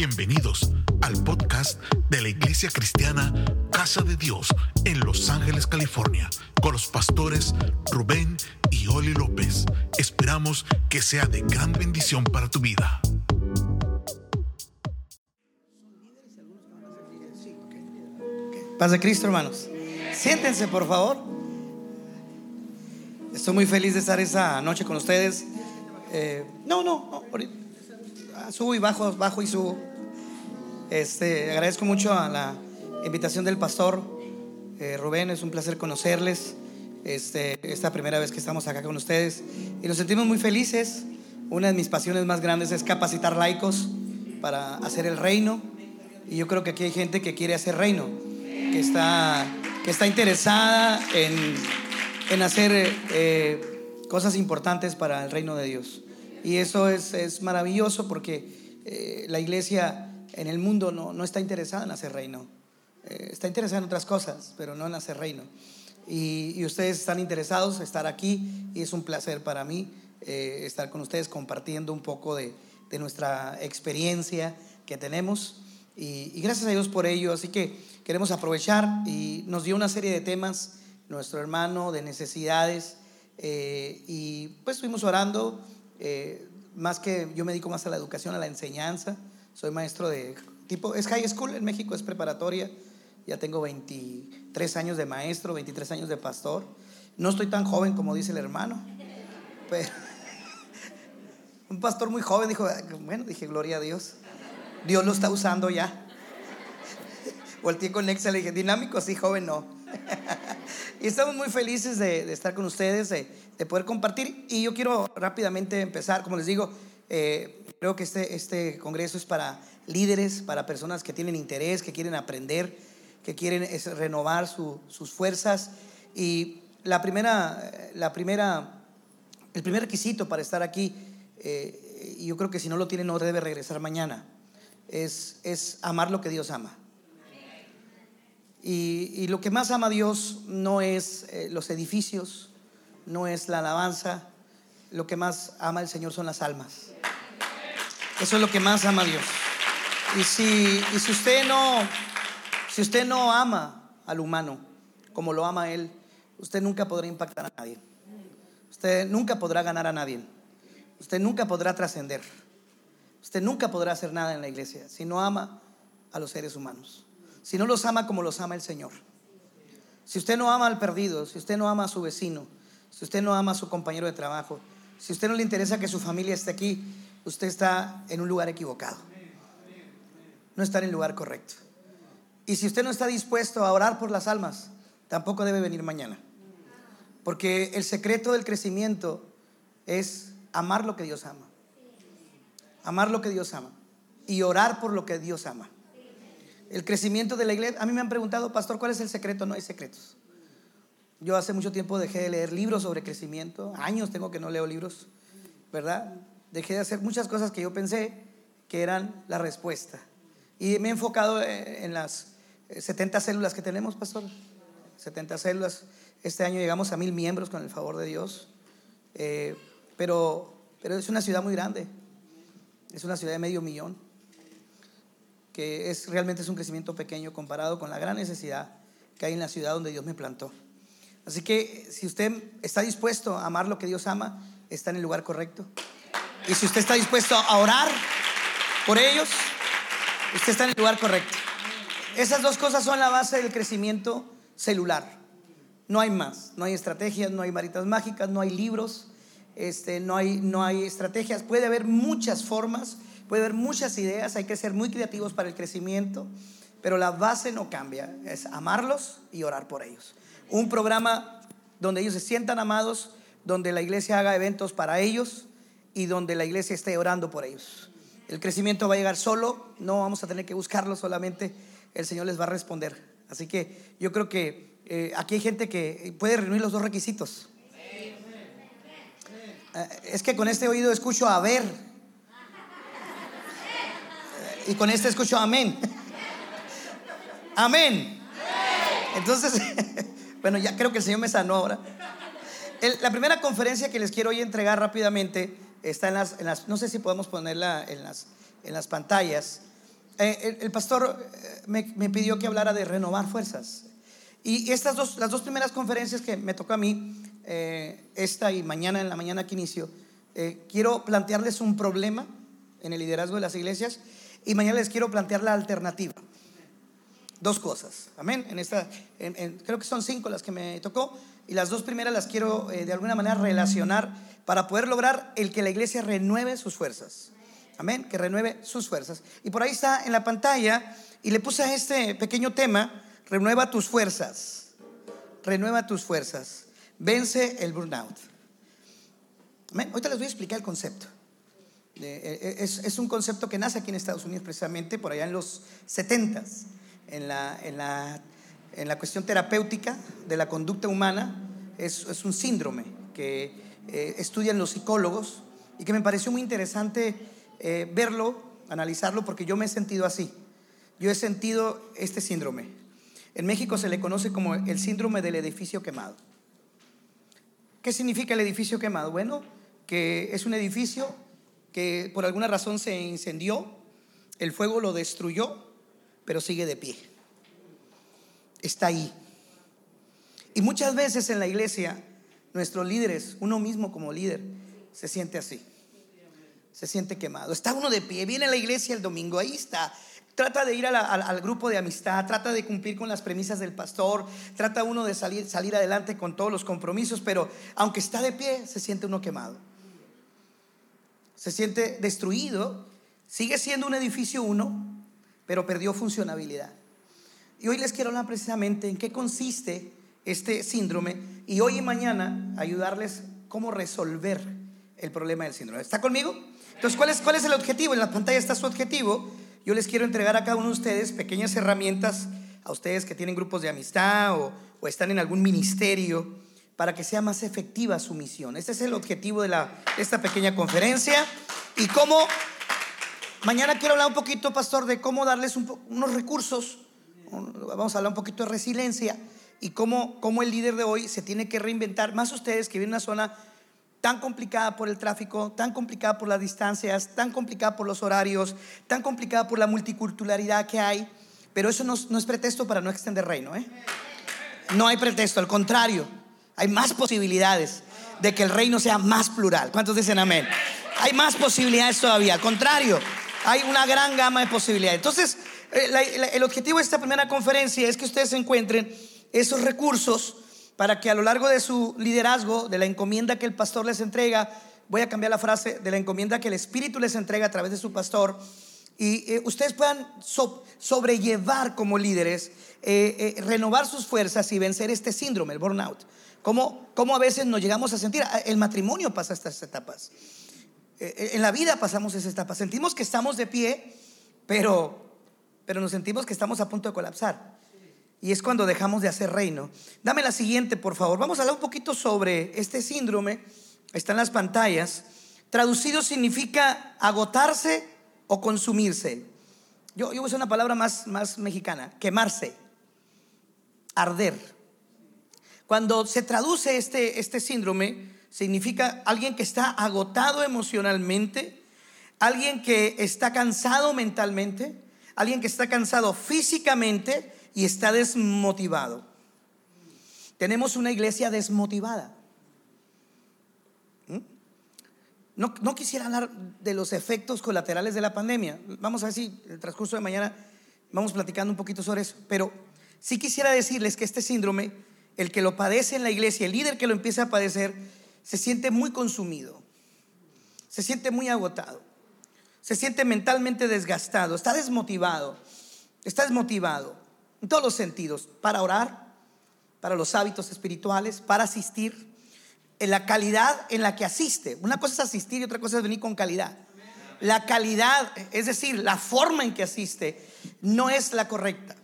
Bienvenidos al podcast de la Iglesia Cristiana Casa de Dios en Los Ángeles, California, con los pastores Rubén y Oli López. Esperamos que sea de gran bendición para tu vida. Paz de Cristo, hermanos. Siéntense, por favor. Estoy muy feliz de estar esta noche con ustedes. Eh, no, no, no. Ah, subo y bajo, bajo y subo. Este, agradezco mucho a la invitación del pastor eh, Rubén, es un placer conocerles. Este, esta primera vez que estamos acá con ustedes y nos sentimos muy felices. Una de mis pasiones más grandes es capacitar laicos para hacer el reino. Y yo creo que aquí hay gente que quiere hacer reino, que está, que está interesada en, en hacer eh, cosas importantes para el reino de Dios. Y eso es, es maravilloso porque eh, la iglesia en el mundo no, no, está interesada en hacer reino. Eh, está interesada en otras cosas, pero no en hacer reino. Y, y, ustedes están interesados en estar aquí y es un placer para mí eh, estar con ustedes compartiendo un poco de, de nuestra experiencia que tenemos. Y, y, gracias a Dios por ello. Así que queremos aprovechar y nos dio una serie de temas nuestro hermano de necesidades. y pues estuvimos orando eh, más que yo me dedico más a la educación, a la enseñanza. Soy maestro de tipo, es high school en México, es preparatoria. Ya tengo 23 años de maestro, 23 años de pastor. No estoy tan joven como dice el hermano, pero un pastor muy joven dijo, bueno, dije, gloria a Dios. Dios lo está usando ya. Volteé con Excel y dije, dinámico, sí, joven, no. y estamos muy felices de, estar con ustedes, de, de poder compartir. Y yo quiero rápidamente empezar, como les digo, eh, creo que este, este congreso es para líderes, para personas que tienen interés, que quieren aprender, que quieren renovar su, sus fuerzas. Y la primera, la primera, el primer requisito para estar aquí, eh, yo creo que si no lo tiene no debe regresar mañana, es, es amar lo que Dios ama. Y, y, lo que más ama Dios no es eh, los edificios, no es la alabanza. Lo que más ama el Señor son las almas. Eso es lo que más ama Dios. Y si, y si usted no, si usted no ama al humano como lo ama Él, usted nunca podrá impactar a nadie. Usted nunca podrá ganar a nadie. Usted nunca podrá trascender. Usted nunca podrá hacer nada en la iglesia si no ama a los seres humanos. Si no los ama como los ama el Señor. Si usted no ama al perdido, si usted no ama a su vecino, si usted no ama a su compañero de trabajo, si usted no le interesa que su familia esté aquí, usted está en un lugar equivocado. No está en el lugar correcto. Y si usted no está dispuesto a orar por las almas, tampoco debe venir mañana. Porque el secreto del crecimiento es amar lo que Dios ama. Amar lo que Dios ama. Y orar por lo que Dios ama. El crecimiento de la iglesia. A mí me han preguntado, pastor, ¿cuál es el secreto? No hay secretos. Yo hace mucho tiempo dejé de leer libros sobre crecimiento. Años tengo que no leo libros, ¿verdad? Dejé de hacer muchas cosas que yo pensé que eran la respuesta. Y me he enfocado en las 70 células que tenemos, pastor. 70 células. Este año llegamos a mil miembros con el favor de Dios. Eh, pero, pero es una ciudad muy grande. Es una ciudad de medio millón. Que es, realmente es un crecimiento pequeño comparado con la gran necesidad que hay en la ciudad donde Dios me plantó. Así que si usted está dispuesto a amar lo que Dios ama, está en el lugar correcto. Y si usted está dispuesto a orar por ellos, usted está en el lugar correcto. Esas dos cosas son la base del crecimiento celular. No hay más, no hay estrategias, no hay varitas mágicas, no hay libros, este, no, hay, no hay estrategias. Puede haber muchas formas, puede haber muchas ideas, hay que ser muy creativos para el crecimiento, pero la base no cambia, es amarlos y orar por ellos un programa donde ellos se sientan amados, donde la iglesia haga eventos para ellos y donde la iglesia esté orando por ellos. El crecimiento va a llegar solo, no vamos a tener que buscarlo solamente, el Señor les va a responder. Así que yo creo que eh, aquí hay gente que puede reunir los dos requisitos. Eh, es que con este oído escucho a ver y con este escucho amén. Amén. Entonces... Bueno, ya creo que el Señor me sanó ahora. la primera conferencia que les quiero hoy entregar rápidamente está en las, no sé si podemos ponerla en las, en las pantallas. Eh, el, pastor eh, me, pidió que hablara de renovar fuerzas. Y estas dos, las dos primeras conferencias que me tocó a mí, esta y mañana en la mañana que inicio, quiero plantearles un problema en el liderazgo de las iglesias y mañana les quiero plantear la alternativa. Dos cosas, amén. En esta, creo que son cinco las que me tocó y las dos primeras las quiero eh, de alguna manera relacionar para poder lograr el que la iglesia renueve sus fuerzas. Amén, que renueve sus fuerzas. Y por ahí está en la pantalla y le puse a este pequeño tema, renueva tus fuerzas. Renueva tus fuerzas. Vence el burnout. Amén. Ahorita les voy a explicar el concepto. Eh, eh, es, un concepto que nace aquí en Estados Unidos precisamente por allá en los 70s en la, en la, en la cuestión terapéutica de la conducta humana es, un síndrome que eh, estudian los psicólogos y que me pareció muy interesante eh, verlo, analizarlo, porque yo me he sentido así. Yo he sentido este síndrome. En México se le conoce como el síndrome del edificio quemado. ¿Qué significa el edificio quemado? Bueno, que es un edificio que por alguna razón se incendió, el fuego lo destruyó pero sigue de pie. Está ahí. Y muchas veces en la iglesia, nuestros líderes, uno mismo como líder, se siente así. Se siente quemado. Está uno de pie, viene a la iglesia el domingo, ahí está. Trata de ir al grupo de amistad, trata de cumplir con las premisas del pastor, trata uno de salir, salir adelante con todos los compromisos, pero aunque está de pie, se siente uno quemado. Se siente destruido. Sigue siendo un edificio uno, pero perdió funcionabilidad. Y hoy les quiero hablar precisamente en qué consiste este síndrome y hoy y mañana ayudarles cómo resolver el problema del síndrome. ¿Está conmigo? Entonces, ¿cuál es, cuál es el objetivo? En la pantalla está su objetivo. Yo les quiero entregar a cada uno de ustedes pequeñas herramientas, a ustedes que tienen grupos de amistad o, están en algún ministerio, para que sea más efectiva su misión. Este es el objetivo de, la, esta pequeña conferencia y cómo Mañana quiero hablar un poquito, pastor, de cómo darles unos recursos. Vamos a hablar un poquito de resiliencia y cómo, cómo el líder de hoy se tiene que reinventar. Más ustedes que viven en una zona tan complicada por el tráfico, tan complicada por las distancias, tan complicada por los horarios, tan complicada por la multiculturalidad que hay. Pero eso no, es pretexto para no extender reino. ¿eh? No hay pretexto, al contrario, hay más posibilidades de que el reino sea más plural. ¿Cuántos dicen amén? Hay más posibilidades todavía, al contrario. Hay una gran gama de posibilidades. Entonces, eh, el objetivo de esta primera conferencia es que ustedes encuentren esos recursos para que a lo largo de su liderazgo, de la encomienda que el pastor les entrega, voy a cambiar la frase, de la encomienda que el Espíritu les entrega a través de su pastor, y eh, ustedes puedan sobrellevar como líderes, eh, renovar sus fuerzas y vencer este síndrome, el burnout. Como, como a veces nos llegamos a sentir, el matrimonio pasa estas etapas. Eh, eh, en la vida pasamos esa etapa. Sentimos que estamos de pie, pero, pero nos sentimos que estamos a punto de colapsar. Y es cuando dejamos de hacer reino. Dame la siguiente, por favor. Vamos a hablar un poquito sobre este síndrome. Está en las pantallas. Traducido significa agotarse o consumirse. Yo, yo uso una palabra más, más mexicana, quemarse, arder. Cuando se traduce este, este síndrome, significa alguien que está agotado emocionalmente, alguien que está cansado mentalmente, alguien que está cansado físicamente y está desmotivado. Tenemos una iglesia desmotivada. ¿Mm? No, no, quisiera hablar de los efectos colaterales de la pandemia. Vamos a ver si en el transcurso de mañana vamos platicando un poquito sobre eso. Pero sí quisiera decirles que este síndrome, el que lo padece en la iglesia, el líder que lo empieza a padecer, se siente muy consumido, se siente muy agotado, se siente mentalmente desgastado, está desmotivado, está desmotivado en todos los sentidos, para orar, para los hábitos espirituales, para asistir, en la calidad en la que asiste. Una cosa es asistir y otra cosa es venir con calidad. La calidad, es decir, la forma en que asiste, no es la correcta.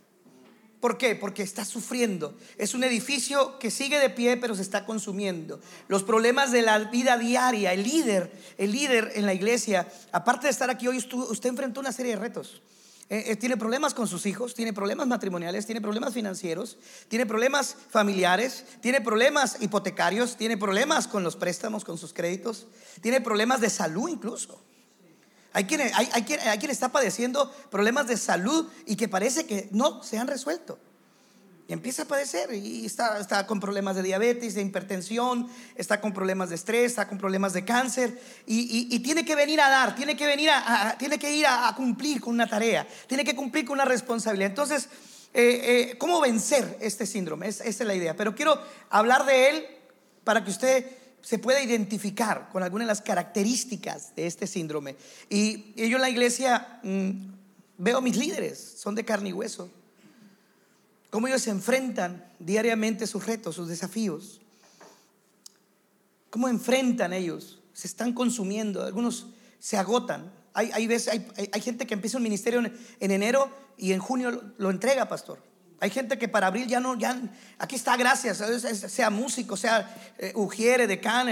¿Por qué? Porque está sufriendo. Es un edificio que sigue de pie, pero se está consumiendo. Los problemas de la vida diaria, el líder, el líder en la iglesia, aparte de estar aquí hoy, usted enfrentó una serie de retos. Eh, eh, tiene problemas con sus hijos, tiene problemas matrimoniales, tiene problemas financieros, tiene problemas familiares, tiene problemas hipotecarios, tiene problemas con los préstamos, con sus créditos, tiene problemas de salud incluso. Hay quien, hay, hay, quien, está padeciendo problemas de salud y que parece que no se han resuelto. Y empieza a padecer y está, está, con problemas de diabetes, de hipertensión, está con problemas de estrés, está con problemas de cáncer y, y, tiene que venir a dar, tiene que venir a, tiene que ir a, cumplir con una tarea, tiene que cumplir con una responsabilidad. Entonces, eh, eh, ¿cómo vencer este síndrome? esa es la idea. Pero quiero hablar de él para que usted se pueda identificar con algunas de las características de este síndrome. Y, yo en la iglesia mm, veo mis líderes, son de carne y hueso cómo ellos se enfrentan diariamente sus retos, sus desafíos, cómo enfrentan ellos, se están consumiendo, algunos se agotan. Hay, hay, veces, hay, gente que empieza un ministerio en, enero y en junio lo, entrega, pastor. Hay gente que para abril ya no, ya, aquí está, gracias, sea músico, sea eh, ujiere, decano,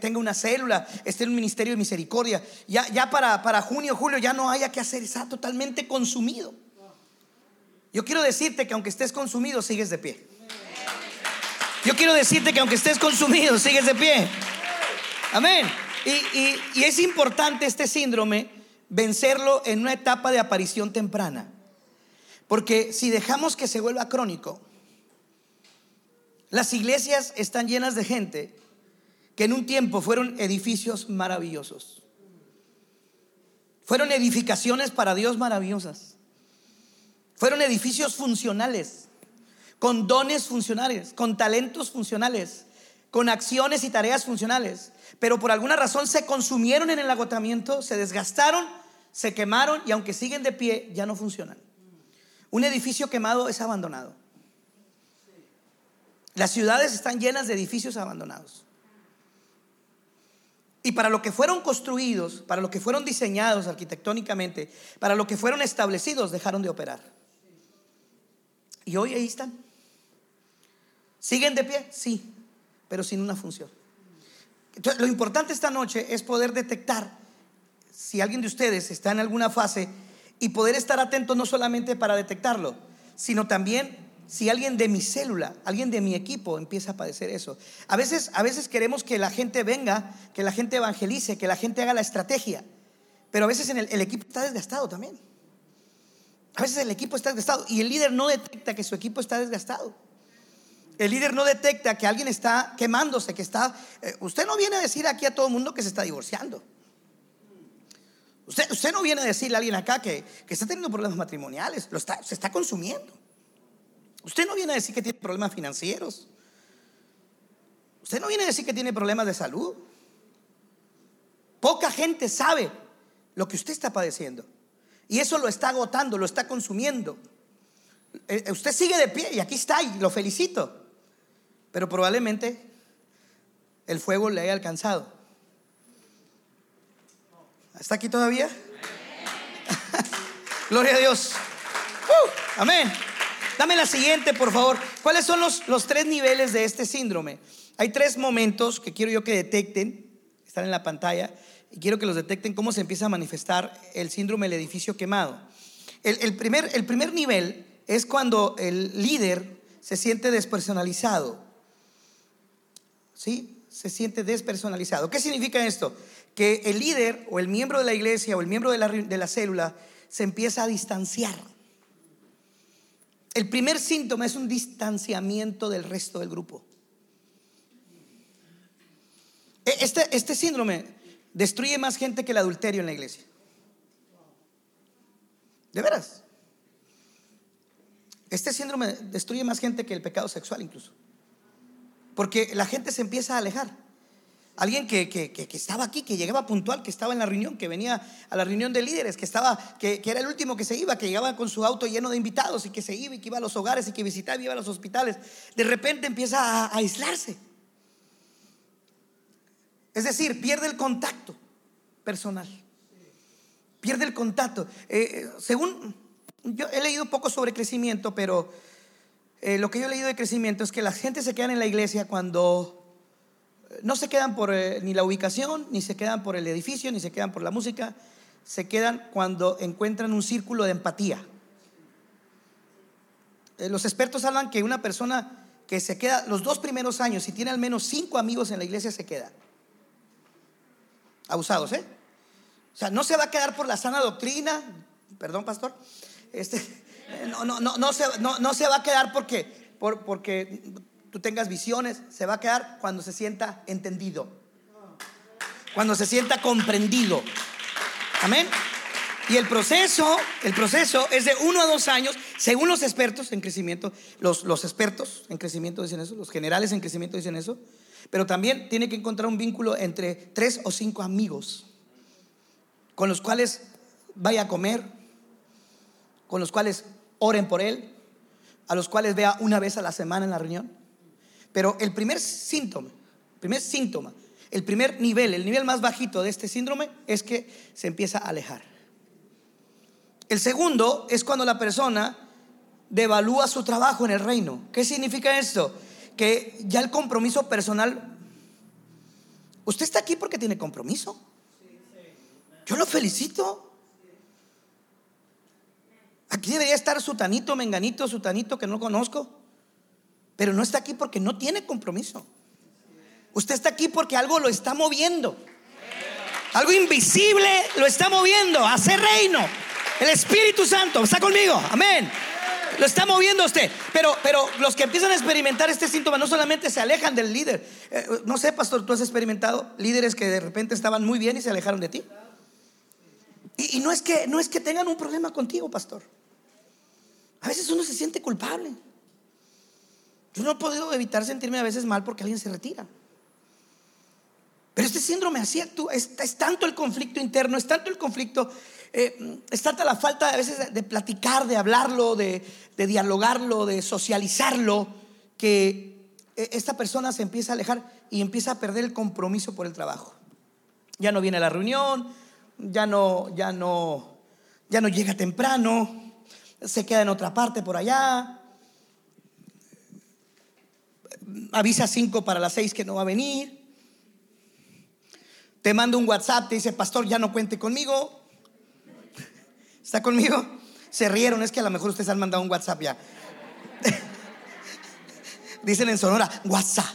tenga una célula, esté en un ministerio de misericordia. Ya, ya para, para junio, julio ya no haya que hacer, está totalmente consumido. Yo quiero decirte que aunque estés consumido, sigues de pie. Yo quiero decirte que aunque estés consumido, sigues de pie. Amén. Y, es importante este síndrome vencerlo en una etapa de aparición temprana. Porque si dejamos que se vuelva crónico, las iglesias están llenas de gente que en un tiempo fueron edificios maravillosos. Fueron edificaciones para Dios maravillosas. Fueron edificios funcionales, con dones funcionales, con talentos funcionales, con acciones y tareas funcionales. Pero por alguna razón se consumieron en el agotamiento, se desgastaron, se quemaron y aunque siguen de pie, ya no funcionan. Un edificio quemado es abandonado. Las ciudades están llenas de edificios abandonados. Y para lo que fueron construidos, para lo que fueron diseñados arquitectónicamente, para lo que fueron establecidos, dejaron de operar. Y hoy ahí están. ¿Siguen de pie? Sí, pero sin una función. Entonces, lo importante esta noche es poder detectar si alguien de ustedes está en alguna fase y poder estar atento no solamente para detectarlo, sino también si alguien de mi célula, alguien de mi equipo empieza a padecer eso. A veces, a veces queremos que la gente venga, que la gente evangelice, que la gente haga la estrategia, pero a veces el equipo está desgastado también. A veces el equipo está desgastado y el líder no detecta que su equipo está desgastado. El líder no detecta que alguien está quemándose, que está... Eh, usted no viene a decir aquí a todo el mundo que se está divorciando. Usted, no viene a decirle a alguien acá que, está teniendo problemas matrimoniales, lo está, se está consumiendo. Usted no viene a decir que tiene problemas financieros. Usted no viene a decir que tiene problemas de salud. Poca gente sabe lo que usted está padeciendo. Y eso lo está agotando, lo está consumiendo. Eh, eh, usted sigue de pie y aquí está y lo felicito. Pero probablemente el fuego le haya alcanzado. ¿Está aquí todavía? Gloria a Dios. Uh, amén. Dame la siguiente, por favor. ¿Cuáles son los, los tres niveles de este síndrome? Hay tres momentos que quiero yo que detecten. Están en la pantalla y quiero que los detecten cómo se empieza a manifestar el síndrome del edificio quemado. El, primer, el primer nivel es cuando el líder se siente despersonalizado. ¿Sí? Se siente despersonalizado. ¿Qué significa esto? Que el líder o el miembro de la iglesia o el miembro de la, de la célula se empieza a distanciar. El primer síntoma es un distanciamiento del resto del grupo. E, este, este síndrome destruye más gente que el adulterio en la iglesia. De veras. Este síndrome destruye más gente que el pecado sexual incluso. Porque la gente se empieza a alejar. Alguien que, estaba aquí, que llegaba puntual, que estaba en la reunión, que venía a la reunión de líderes, que estaba, que, era el último que se iba, que llegaba con su auto lleno de invitados y que se iba y que iba a los hogares y que visitaba y iba a los hospitales, de repente empieza a aislarse. Es decir, pierde el contacto personal. Pierde el contacto. Eh, eh, según, yo he leído poco sobre crecimiento, pero eh, lo que yo he leído de crecimiento es que la gente se quedan en la iglesia cuando no se quedan por ni la ubicación, ni se quedan por el edificio, ni se quedan por la música, se quedan cuando encuentran un círculo de empatía. los expertos hablan que una persona que se queda los dos primeros años, si tiene al menos cinco amigos en la iglesia, se queda abusados, ¿eh? O sea, no se va a quedar por la sana doctrina, perdón, pastor. Este, no, no, no, no, se, no, se va a quedar porque, por, porque tú tengas visiones, se va a quedar cuando se sienta entendido, cuando se sienta comprendido. Amén. Y el proceso, el proceso es de uno a dos años, según los expertos en crecimiento, los, los expertos en crecimiento dicen eso, los generales en crecimiento dicen eso, pero también tiene que encontrar un vínculo entre tres o cinco amigos con los cuales vaya a comer, con los cuales oren por él, a los cuales vea una vez a la semana en la reunión. Pero el primer síntoma, el primer síntoma, el primer nivel, el nivel más bajito de este síndrome es que se empieza a alejar. El segundo es cuando la persona devalúa su trabajo en el reino. ¿Qué significa esto? Que ya el compromiso personal, usted está aquí porque tiene compromiso. Yo lo felicito. Aquí debería estar su tanito, menganito, su tanito que no conozco. Pero no está aquí porque no tiene compromiso. Usted está aquí porque algo lo está moviendo. Algo invisible lo está moviendo. Hace reino. El Espíritu Santo. ¿Está conmigo? Amén. Lo está moviendo usted. Pero, pero los que empiezan a experimentar este síntoma no solamente se alejan del líder. Eh, no sé, pastor, tú has experimentado líderes que de repente estaban muy bien y se alejaron de ti. Y, no, es que, no es que tengan un problema contigo, pastor. A veces uno se siente culpable. Yo no he podido evitar sentirme a veces mal porque alguien se retira. Pero este síndrome así actúa, es, tanto el conflicto interno, es tanto el conflicto, eh, es tanta la falta a veces de, platicar, de hablarlo, de, de, dialogarlo, de socializarlo, que eh, esta persona se empieza a alejar y empieza a perder el compromiso por el trabajo. Ya no viene a la reunión, ya no, ya no, ya no llega temprano, se queda en otra parte por allá, avisa cinco para las seis que no va a venir, te manda un WhatsApp, te dice, pastor, ya no cuente conmigo, ¿está conmigo? Se rieron, es que a lo mejor ustedes han mandado un WhatsApp ya. Dicen en Sonora, WhatsApp.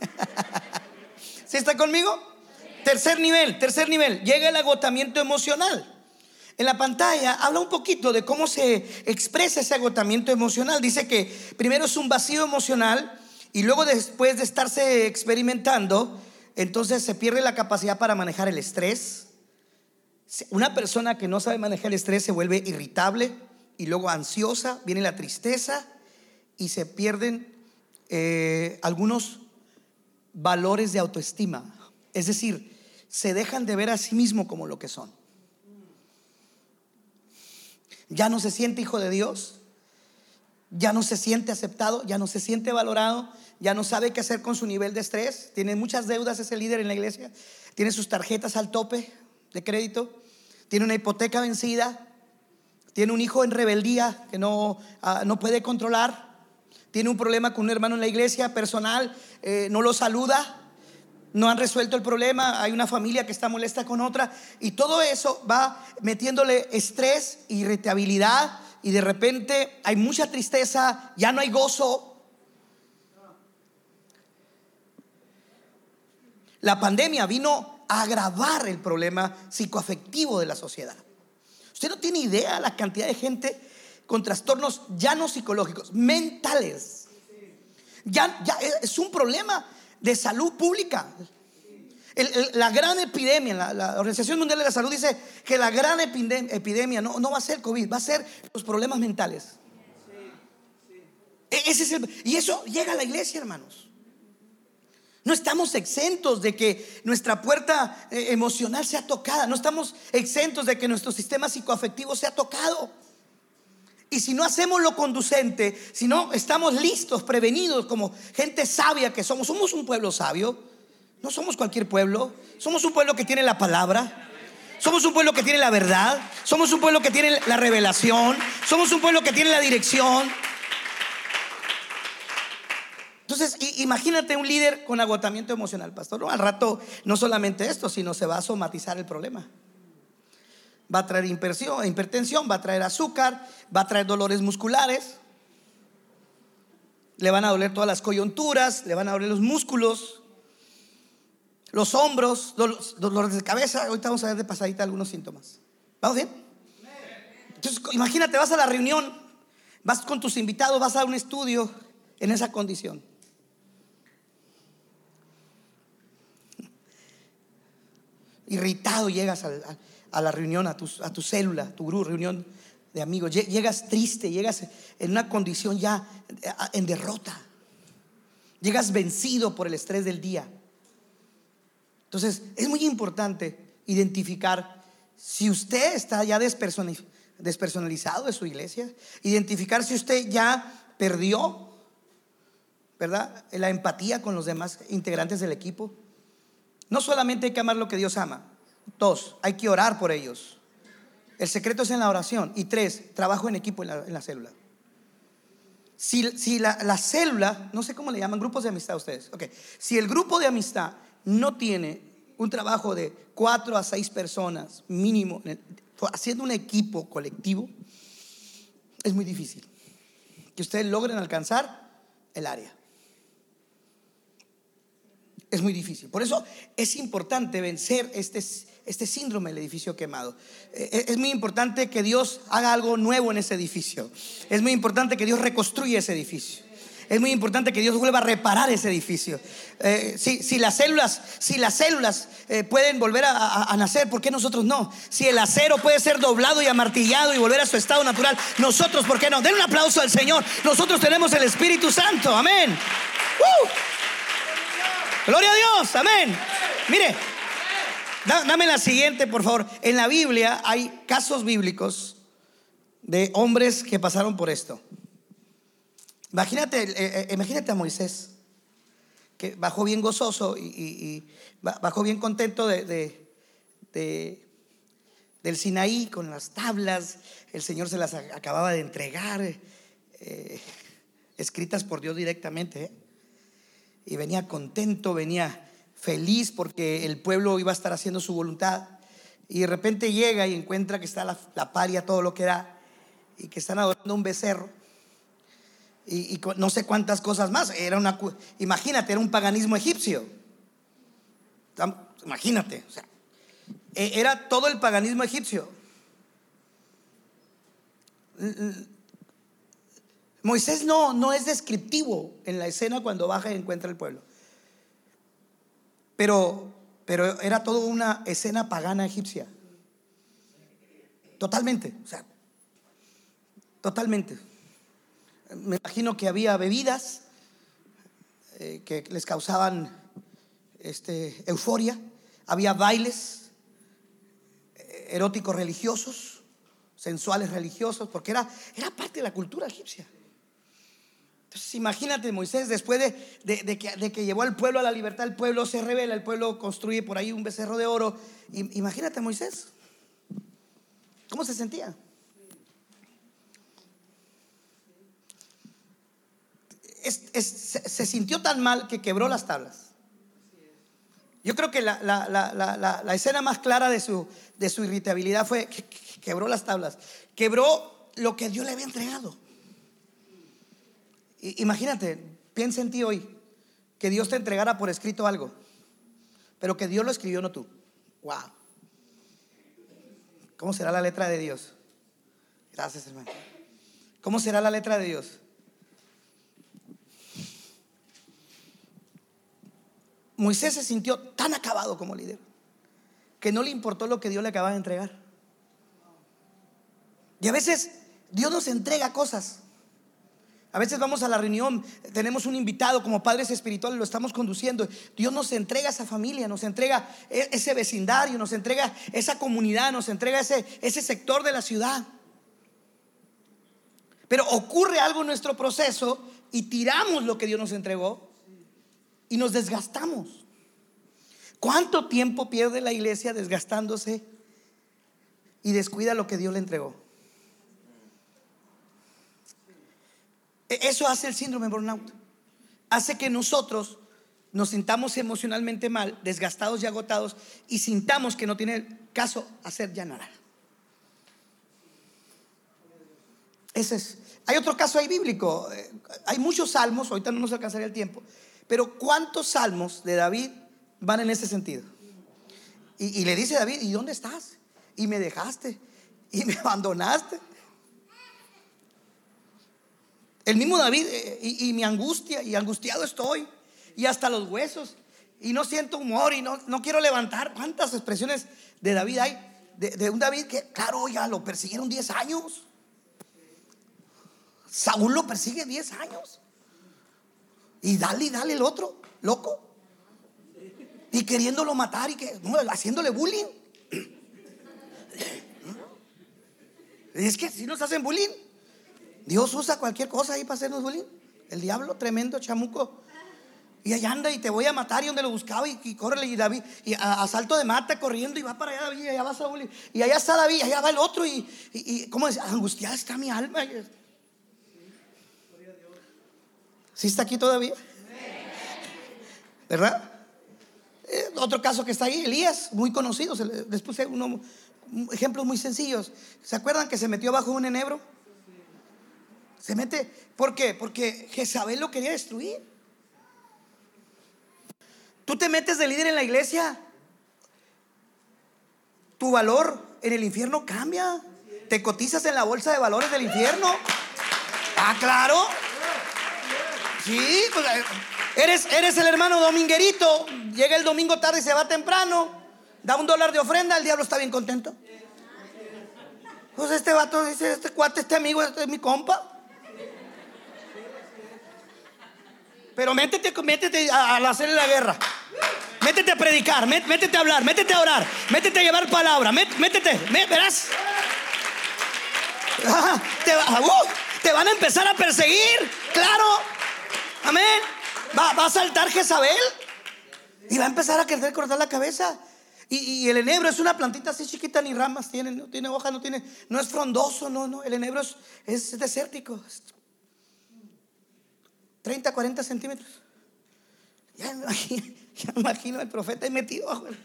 ¿Sí está conmigo? Tercer nivel, tercer nivel, llega el agotamiento emocional. En la pantalla habla un poquito de cómo se expresa ese agotamiento emocional. Dice que primero es un vacío emocional y luego después de estarse experimentando, entonces se pierde la capacidad para manejar el estrés. Una persona que no sabe manejar el estrés se vuelve irritable y luego ansiosa, viene la tristeza y se pierden eh, algunos valores de autoestima. Es decir, se dejan de ver a sí mismo como lo que son. Ya no se siente hijo de Dios, ya no se siente aceptado, ya no se siente valorado, ya no sabe qué hacer con su nivel de estrés, tiene muchas deudas ese líder en la iglesia, tiene sus tarjetas al tope de crédito, tiene una hipoteca vencida, tiene un hijo en rebeldía que no, ah, no puede controlar, tiene un problema con un hermano en la iglesia personal, eh, no lo saluda, no han resuelto el problema, hay una familia que está molesta con otra. Y todo eso va metiéndole estrés, irritabilidad. Y de repente hay mucha tristeza, ya no hay gozo. La pandemia vino a agravar el problema psicoafectivo de la sociedad. Usted no tiene idea la cantidad de gente con trastornos ya no psicológicos, mentales. Ya, es un problema de salud pública. la gran epidemia, la, Organización Mundial de la Salud dice que la gran epidemia, no, va a ser COVID, va a ser los problemas mentales. E, y eso llega a la iglesia, hermanos. No estamos exentos de que nuestra puerta eh, emocional sea tocada. No estamos exentos de que nuestro sistema psicoafectivo sea tocado. Y si no hacemos lo conducente, si no estamos listos, prevenidos como gente sabia que somos, somos un pueblo sabio, no somos cualquier pueblo, somos un pueblo que tiene la palabra, somos un pueblo que tiene la verdad, somos un pueblo que tiene la revelación, somos un pueblo que tiene la dirección. Entonces, imagínate un líder con agotamiento emocional, pastor. Al rato, no solamente esto, sino se va a somatizar el problema va a traer hipertensión, va a traer azúcar, va a traer dolores musculares, le van a doler todas las coyunturas, le van a doler los músculos. los hombros, dolores de cabeza. Ahorita vamos a ver de pasadita algunos síntomas. ¿Vamos bien? Entonces, imagínate, vas a la reunión, vas con tus invitados, vas a un estudio en esa condición. Irritado llegas a, la reunión, a tu, a tu célula, a tu reunión de amigos. Llegas triste, llegas en una condición ya eh, en derrota. Llegas vencido por el estrés del día. Entonces, es muy importante identificar si usted está ya despersonalizado de su iglesia, identificar si usted ya perdió, ¿verdad? La empatía con los demás integrantes del equipo. No solamente hay que amar lo que Dios ama. Dos, hay que orar por ellos. El secreto es en la oración. Y tres, trabajo en equipo en la, célula. Si, la, célula, no sé cómo le llaman, grupos de amistad ustedes. Ok, si el grupo de amistad no tiene un trabajo de cuatro a seis personas mínimo, haciendo un equipo colectivo, es muy difícil que ustedes logren alcanzar el área. Es muy difícil. Por eso es importante vencer este, este síndrome del edificio quemado. Eh, es muy importante que Dios haga algo nuevo en ese edificio. Es muy importante que Dios reconstruya ese edificio. Es muy importante que Dios vuelva a reparar ese edificio. Eh, si, las células, si las células eh, pueden volver a, nacer, ¿por qué nosotros no? Si el acero puede ser doblado y amartillado y volver a su estado natural, nosotros, ¿por qué no? Den un aplauso al Señor. Nosotros tenemos el Espíritu Santo. Amén. ¡Uh! Gloria a Dios. Amén. Mire, dame la siguiente, por favor. En la Biblia hay casos bíblicos de hombres que pasaron por esto. Imagínate, eh, eh, imagínate a Moisés, que bajó bien gozoso y, bajó bien contento de, del Sinaí con las tablas. El Señor se las acababa de entregar, eh, escritas por Dios directamente. Y venía contento, venía feliz porque el pueblo iba a estar haciendo su voluntad. Y de repente llega y encuentra que está la, la paria, todo lo que da, y que están adorando un becerro y, no sé cuántas cosas más. Era una, imagínate, era un paganismo egipcio. Imagínate, o sea, e, era todo el paganismo egipcio. Moisés no, no es descriptivo en la escena cuando baja y encuentra el pueblo. Pero, pero era todo una escena pagana egipcia. Totalmente, o sea, totalmente me imagino que había bebidas eh, que les causaban este, euforia, había bailes eh, eróticos religiosos, sensuales religiosos, porque era, era parte de la cultura egipcia. Entonces imagínate Moisés, después de, que, de, que, llevó al pueblo a la libertad, el pueblo se revela, el pueblo construye por ahí un becerro de oro. Imagínate Moisés, ¿cómo se sentía? se sintió tan mal que quebró las tablas. Yo creo que la, escena más clara de su, de su irritabilidad fue que, quebró las tablas. Quebró lo que Dios le había entregado. Imagínate, piensa en ti hoy, que Dios te entregara por escrito algo, pero que Dios lo escribió, no tú. Wow. ¿Cómo será la letra de Dios? Gracias, hermano. ¿Cómo será la letra de Dios? Moisés se sintió tan acabado como líder que no le importó lo que Dios le acababa de entregar. Y a veces Dios nos entrega cosas. A veces vamos a la reunión, tenemos un invitado como padres espirituales, lo estamos conduciendo. Dios nos entrega esa familia, nos entrega e-, ese vecindario, nos entrega esa comunidad, nos entrega ese, ese sector de la ciudad. Pero ocurre algo en nuestro proceso y tiramos lo que Dios nos entregó y nos desgastamos. ¿Cuánto tiempo pierde la iglesia desgastándose y descuida lo que Dios le entregó? Eso hace el síndrome burnout. Hace que nosotros nos sintamos emocionalmente mal, desgastados y agotados y sintamos que no tiene caso hacer ya nada. Ese es. Hay otro caso ahí bíblico. Eh, hay muchos salmos, ahorita no nos alcanzaría el tiempo, pero ¿cuántos salmos de David van en ese sentido. Y, y le dice David, ¿y dónde estás? Y me dejaste, y me abandonaste. El mismo David, eh, y, mi angustia, y angustiado estoy, y hasta los huesos, y no siento humor, y no, no quiero levantar. ¿Cuántas expresiones de David hay? De, un David que, claro, ya lo persiguieron 10 años. Saúl lo persigue 10 años. Y dale y dale el otro, loco. Y queriéndolo matar y que, haciéndole bullying. Es que si nos hacen bullying, Dios usa cualquier cosa ahí para hacernos bullying. El diablo, tremendo chamuco. Y allá anda y te voy a matar y donde lo buscaba y, y y David, y a, salto de mata corriendo y va para allá David y allá va Saúl y, allá está David, y allá va el otro y, y, ¿cómo es? Angustiada está mi alma. ¿Sí está aquí todavía? ¿Verdad? Eh, otro caso que está ahí, Elías, muy conocido, les puse unos ejemplos muy sencillos. ¿Se acuerdan que se metió bajo un enebro? Se mete, ¿por qué? Porque Jezabel lo quería destruir. Tú te metes de líder en la iglesia, tu valor en el infierno cambia. Te cotizas en la bolsa de valores del infierno. Ah, claro. Sí, pues, eh, eres, eres el hermano dominguerito. Llega el domingo tarde y se va temprano. Da un dólar de ofrenda, el diablo está bien contento. Pues este vato dice, este cuate, este amigo, este es mi compa. Pero métete, métete a, hacer la guerra. Métete a predicar, métete a hablar, métete a orar, métete a llevar palabra, métete, verás. Uh, te, van a empezar a perseguir, claro. Amén. Va, a saltar Jezabel y va a empezar a querer cortar la cabeza. Y, el enebro es una plantita así chiquita, ni ramas tiene, no tiene hojas, no tiene, no es frondoso, no, no. El enebro es, es desértico, 30, 40 centímetros. Ya me imagino, ya me imagino el profeta ahí metido.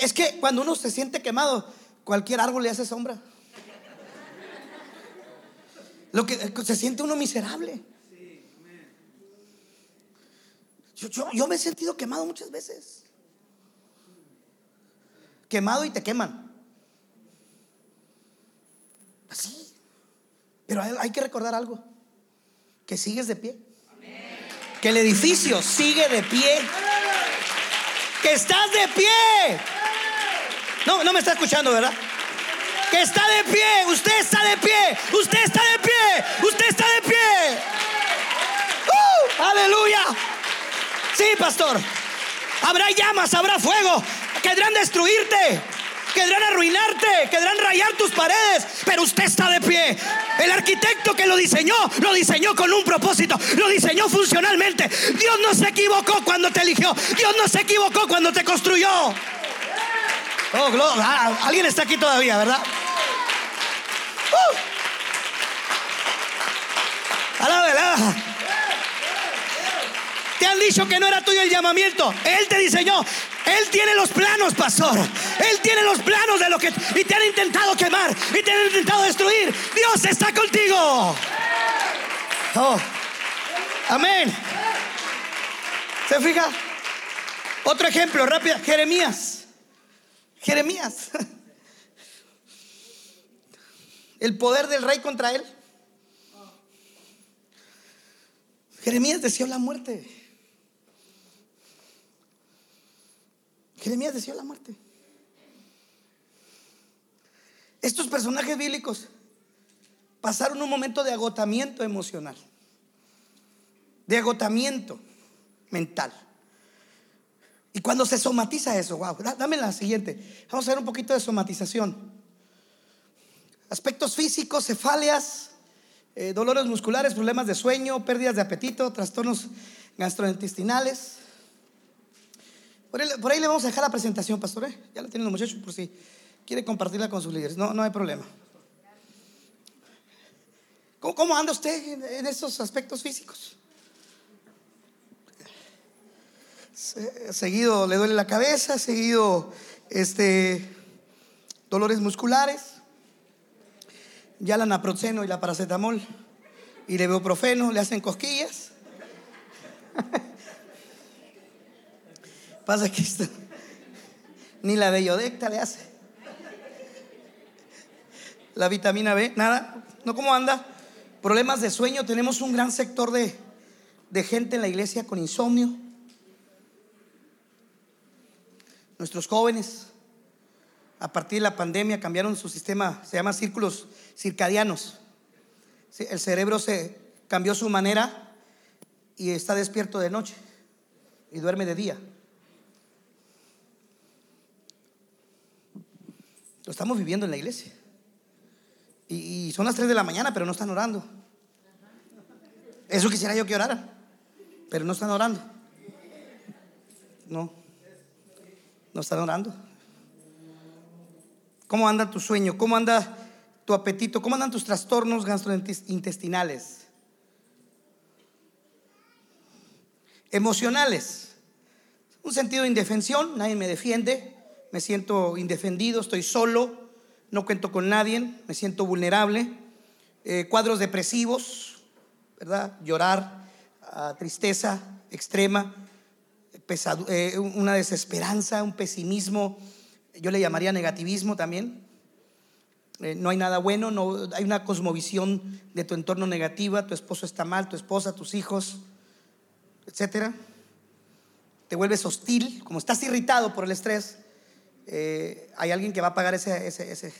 Es que cuando uno se siente quemado, cualquier árbol le hace sombra. Lo que se siente uno miserable. Yo, yo, me he sentido quemado muchas veces. Quemado y te queman. Así. Pero hay que recordar algo, que sigues de pie. Que el edificio sigue de pie. Que estás de pie. No, no me está escuchando, ¿verdad? Que está de pie, usted está de pie, usted está de pie, usted está de pie. ¡Uh! aleluya. Sí, pastor. Habrá llamas, habrá fuego. Querrán destruirte. Querrán arruinarte, querrán rayar tus paredes, pero usted está de pie. El arquitecto que lo diseñó, lo diseñó con un propósito, lo diseñó funcionalmente. Dios no se equivocó cuando te eligió, Dios no se equivocó cuando te construyó. Oh, gloria. Ah, alguien está aquí todavía, ¿verdad? Uh. Te han dicho que no era tuyo el llamamiento. Él te diseñó. Él tiene los planos, pastor. Él tiene los planos de lo que... Y te han intentado quemar. Y te han intentado destruir. Dios está contigo. Oh. Amén. ¿Se fija? Otro ejemplo, rápido. Jeremías. Jeremías. El poder del rey contra él. Jeremías deseó la muerte. Jeremías deseó la muerte. Estos personajes bíblicos pasaron un momento de agotamiento emocional, de agotamiento mental. Y cuando se somatiza eso, wow, dame la siguiente. Vamos a ver un poquito de somatización. Aspectos físicos, cefaleas, eh, dolores musculares, problemas de sueño, pérdidas de apetito, trastornos gastrointestinales, por ahí, le vamos a dejar la presentación, pastor. ¿eh? Ya la tienen los muchachos por si quiere compartirla con sus líderes. No, no hay problema. ¿Cómo, anda usted en, esos aspectos físicos? Seguido le duele la cabeza, seguido este, dolores musculares, ya la naproxeno y la paracetamol y le veo le hacen cosquillas. Pasa que ni la de Yodecta le hace. La vitamina B, nada. ¿No cómo anda? Problemas de sueño. Tenemos un gran sector de, de gente en la iglesia con insomnio. Nuestros jóvenes, a partir de la pandemia, cambiaron su sistema, se llama círculos circadianos. El cerebro se cambió su manera y está despierto de noche y duerme de día. Lo estamos viviendo en la iglesia. Y, son las 3 de la mañana, pero no están orando. Eso quisiera yo que oraran, pero no están orando. No, no están orando. ¿Cómo anda tu sueño? ¿Cómo anda tu apetito? ¿Cómo andan tus trastornos gastrointestinales? Emocionales. Un sentido de indefensión, nadie me defiende, me siento indefendido, estoy solo, no cuento con nadie, me siento vulnerable. Eh, cuadros depresivos, ¿verdad? Llorar, ah, tristeza extrema, eh, una desesperanza, un pesimismo yo le llamaría negativismo también. Eh, no hay nada bueno, no, hay una cosmovisión de tu entorno negativa, tu esposo está mal, tu esposa, tus hijos, etcétera. Te vuelves hostil, como estás irritado por el estrés, eh, hay alguien que va a pagar ese, ese, ese,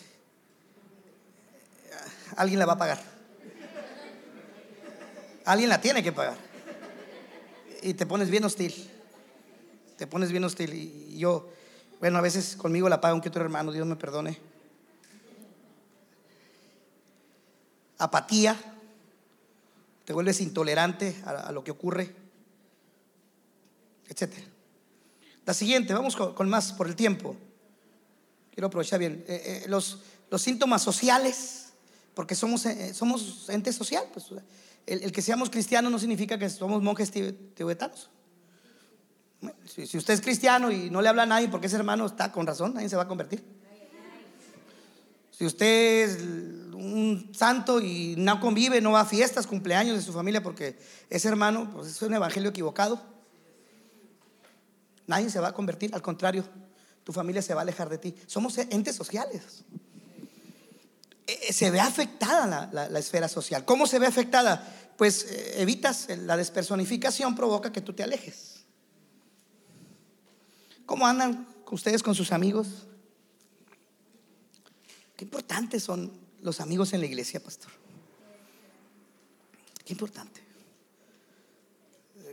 alguien la va a pagar. Alguien la tiene que pagar. Y te pones bien hostil. Te pones bien hostil. Y yo, bueno, a veces conmigo la paga un que otro hermano, Dios me perdone. Apatía, te vuelves intolerante a, lo que ocurre, etc. La siguiente, vamos con, más por el tiempo. Quiero aprovechar bien. Eh, eh, los, los, síntomas sociales, porque somos, eh, somos ente social. Pues, el, que seamos cristianos no significa que somos monjes tibetanos. Si, usted es cristiano y no le habla a nadie porque ese hermano está con razón, nadie se va a convertir. Si usted es un santo y no convive, no va a fiestas, cumpleaños de su familia porque ese hermano pues es un evangelio equivocado. Nadie se va a convertir, al contrario, tu familia se va a alejar de ti. Somos entes sociales. E, e, se ve afectada la, esfera social. ¿Cómo se ve afectada? Pues eh, evitas la despersonificación, provoca que tú te alejes. ¿Cómo andan ustedes con sus amigos? Qué importantes son los amigos en la iglesia, pastor. Qué importante.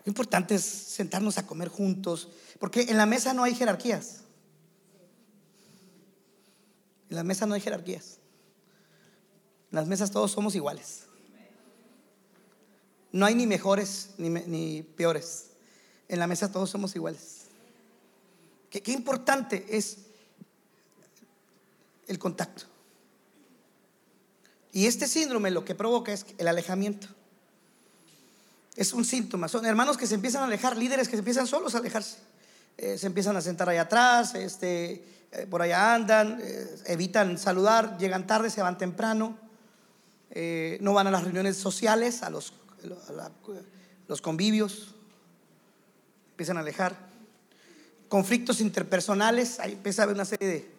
Qué importante es sentarnos a comer juntos, porque en la mesa no hay jerarquías. En la mesa no hay jerarquías. En las mesas todos somos iguales. No hay ni mejores ni, peores. En la mesa todos somos iguales. Qué, importante es el contacto. Y este síndrome lo que provoca es el alejamiento. Es un síntoma. Son hermanos que se empiezan a alejar, líderes que se empiezan solos a alejarse. Eh, se empiezan a sentar allá atrás, este, eh, por allá andan, eh, evitan saludar, llegan tarde, se van temprano, no van a las reuniones sociales, a los, los convivios, empiezan a alejar. Conflictos interpersonales, ahí empieza a haber una serie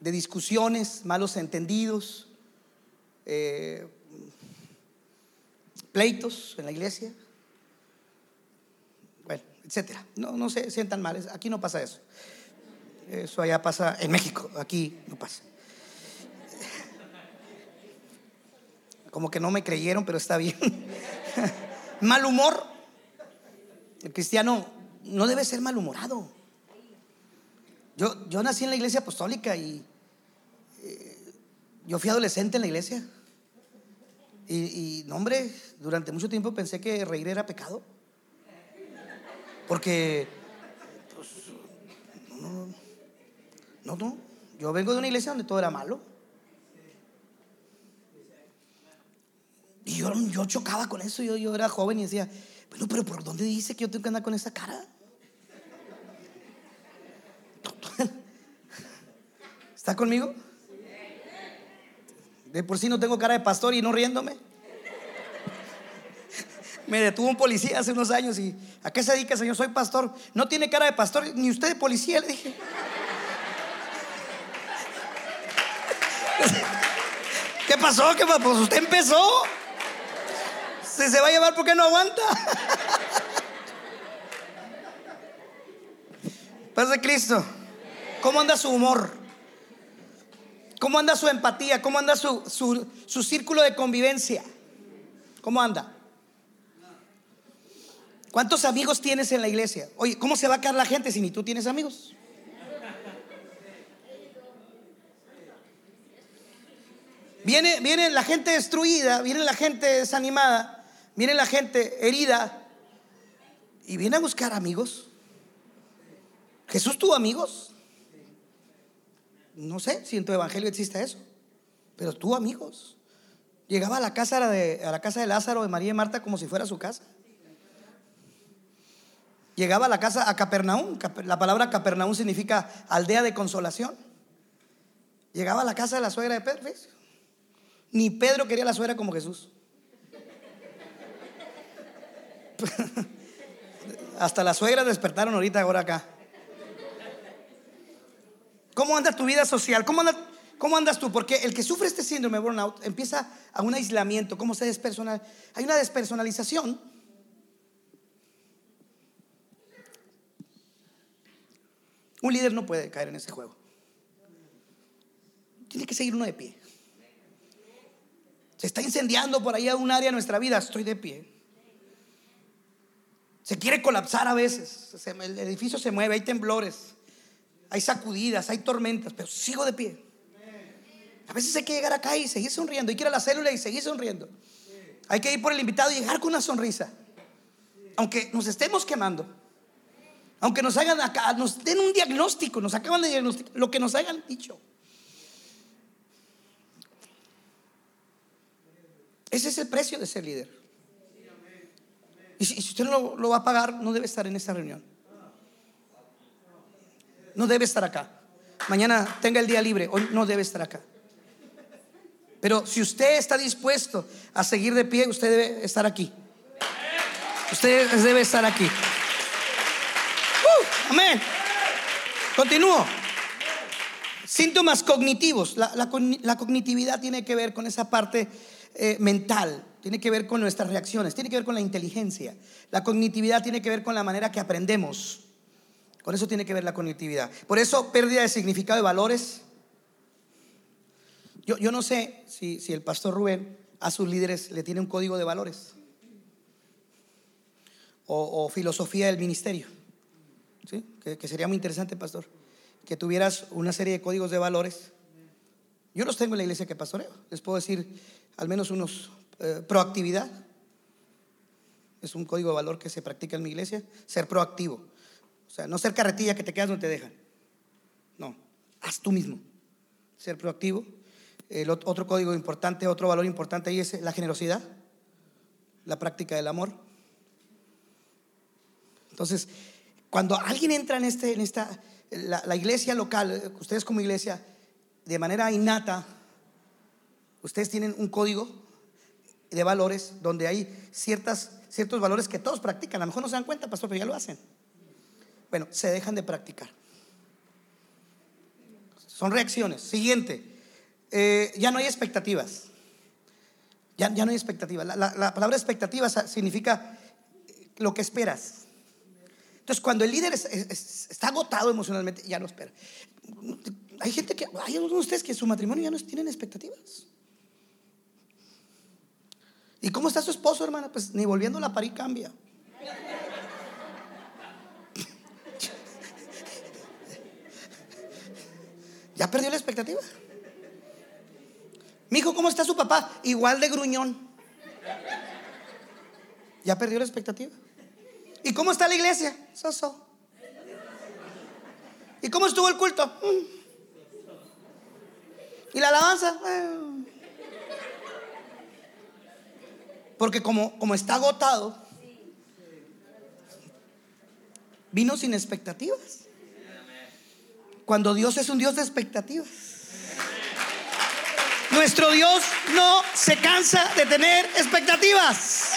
de, discusiones, malos entendidos, pleitos en la iglesia, etcétera. No, no se sientan mal, aquí no pasa eso. Eso allá pasa en México, aquí no pasa. Como que no me creyeron, pero está bien. Mal humor. El cristiano no debe ser malhumorado. Yo, yo nací en la iglesia apostólica y eh, yo fui adolescente en la iglesia. Y, no, hombre, durante mucho tiempo pensé que reír era pecado. Porque, pues, no, no, no, yo vengo de una iglesia donde todo era malo. Y yo, yo chocaba con eso, yo, yo era joven y decía, bueno, pero ¿por dónde dice que yo tengo que andar con esa cara? ¿Está conmigo? De por sí no tengo cara de pastor y no riéndome. Me detuvo un policía hace unos años y ¿a qué se dedica, señor? Soy pastor. No tiene cara de pastor, ni usted de policía, le dije. ¿Qué pasó? ¿Qué pasó? Pues usted empezó. Se, se va a llevar porque no aguanta. Paz de Cristo. ¿Cómo anda su humor? ¿Cómo anda su empatía? ¿Cómo anda su, su, su círculo de convivencia? ¿Cómo anda? ¿Cuántos amigos tienes en la iglesia? Oye, ¿cómo se va a quedar la gente si ni tú tienes amigos? Viene, viene la gente destruida, viene la gente desanimada, viene la gente herida y viene a buscar amigos. Jesús tuvo amigos. No sé si en tu evangelio existe eso, pero tuvo amigos. Llegaba a la casa de, a la casa de Lázaro, de María y Marta, como si fuera su casa. Llegaba a la casa a Capernaum. La palabra Capernaum significa aldea de consolación. Llegaba a la casa de la suegra de Pedro. Ni Pedro quería la suegra como Jesús. Hasta las suegras despertaron ahorita, ahora acá. ¿Cómo anda tu vida social? ¿Cómo, ¿Cómo andas tú? Porque el que sufre este síndrome de burnout empieza a un aislamiento. ¿Cómo se despersonal? Hay una despersonalización. Un líder no puede caer en ese juego. Tiene que seguir uno de pie. Se está incendiando por ahí un área de nuestra vida. Estoy de pie. Se quiere colapsar a veces. El edificio se mueve, hay temblores, hay sacudidas, hay tormentas, pero sigo de pie. A veces hay que llegar acá y seguir sonriendo. Hay que ir a la célula y seguir sonriendo. Hay que ir por el invitado y llegar con una sonrisa. Aunque nos estemos quemando. Aunque nos hagan acá, nos den un diagnóstico, nos acaban de diagnosticar lo que nos hayan dicho. Ese es el precio de ser líder. Y si, usted no lo, va a pagar, no debe estar en esta reunión. No debe estar acá. Mañana tenga el día libre, hoy no debe estar acá. Pero si usted está dispuesto a seguir de pie, usted debe estar aquí. Usted debe estar aquí. Amén. Continúo. Síntomas cognitivos. La, la cognitividad tiene que ver con esa parte eh, mental, tiene que ver con nuestras reacciones, tiene que ver con la inteligencia. La cognitividad tiene que ver con la manera que aprendemos. Con eso tiene que ver la cognitividad. Por eso, pérdida de significado de valores. Yo, yo no sé si, si, el pastor Rubén a sus líderes le tiene un código de valores o, filosofía del ministerio. ¿Sí? Que, sería muy interesante, pastor, que tuvieras una serie de códigos de valores. Yo los tengo en la iglesia que pastoreo. Les puedo decir al menos unos eh, proactividad. Es un código de valor que se practica en mi iglesia, ser proactivo. O sea, no ser carretilla que te quedas donde te dejan. No, haz tú mismo. Ser proactivo. Otro código importante, otro valor importante ahí es la generosidad, la práctica del amor. Entonces, cuando alguien entra en, este, en esta, la iglesia local, ustedes como iglesia, de manera innata, Ustedes tienen un código de valores donde hay ciertas, ciertos valores que todos practican. A lo mejor no se dan cuenta, pastor, pero ya lo hacen. Bueno, se dejan de practicar. Son reacciones. Siguiente, eh, ya no hay expectativas. Ya, ya no hay expectativas. La, palabra expectativa significa lo que esperas. Entonces, cuando el líder está agotado emocionalmente, ya no espera. Hay gente que, hay algunos de ustedes que su matrimonio ya no tienen expectativas. ¿Y cómo está su esposo, hermana? Pues ni volviendo la parir cambia. ¿Ya perdió la expectativa? Mi hijo, ¿cómo está su papá? Igual de gruñón. ¿Ya perdió la expectativa? ¿Y cómo está la iglesia? Soso. ¿Y cómo estuvo el culto? Mm. ¿Y la alabanza? Porque como, como está agotado, vino sin expectativas. Cuando Dios es un Dios de expectativas. Nuestro Dios no se cansa de tener expectativas.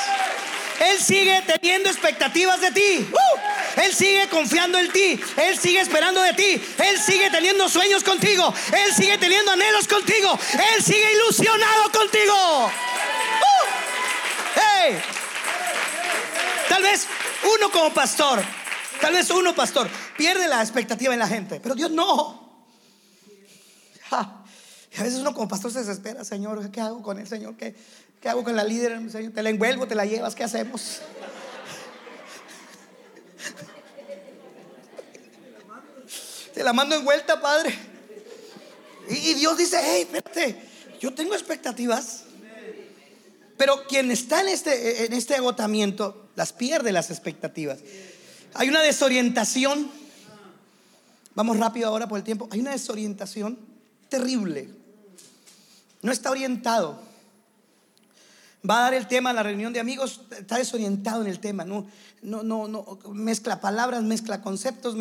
Él sigue teniendo expectativas de ti. ¡Uh! Él sigue confiando en ti. Él sigue esperando de ti. Él sigue teniendo sueños contigo. Él sigue teniendo anhelos contigo. Él sigue ilusionado contigo. ¡Uh! ¡Hey! Tal vez uno como pastor, tal vez uno pastor, pierde la expectativa en la gente, pero Dios no. a veces uno como pastor se desespera, Señor, ¿qué hago con él, Señor? ¿Qué, qué hago con la líder? Te la envuelvo, te la llevas, ¿qué hacemos? Te la mando envuelta, Padre. Y Dios dice, hey, espérate, yo tengo expectativas. Pero quien está en este, en este agotamiento, las pierde las expectativas. Hay una desorientación. Vamos rápido ahora por el tiempo. Hay una desorientación terrible. No está orientado. Va a dar el tema a la reunión de amigos, está desorientado en el tema, no, no, no, no mezcla palabras, mezcla conceptos.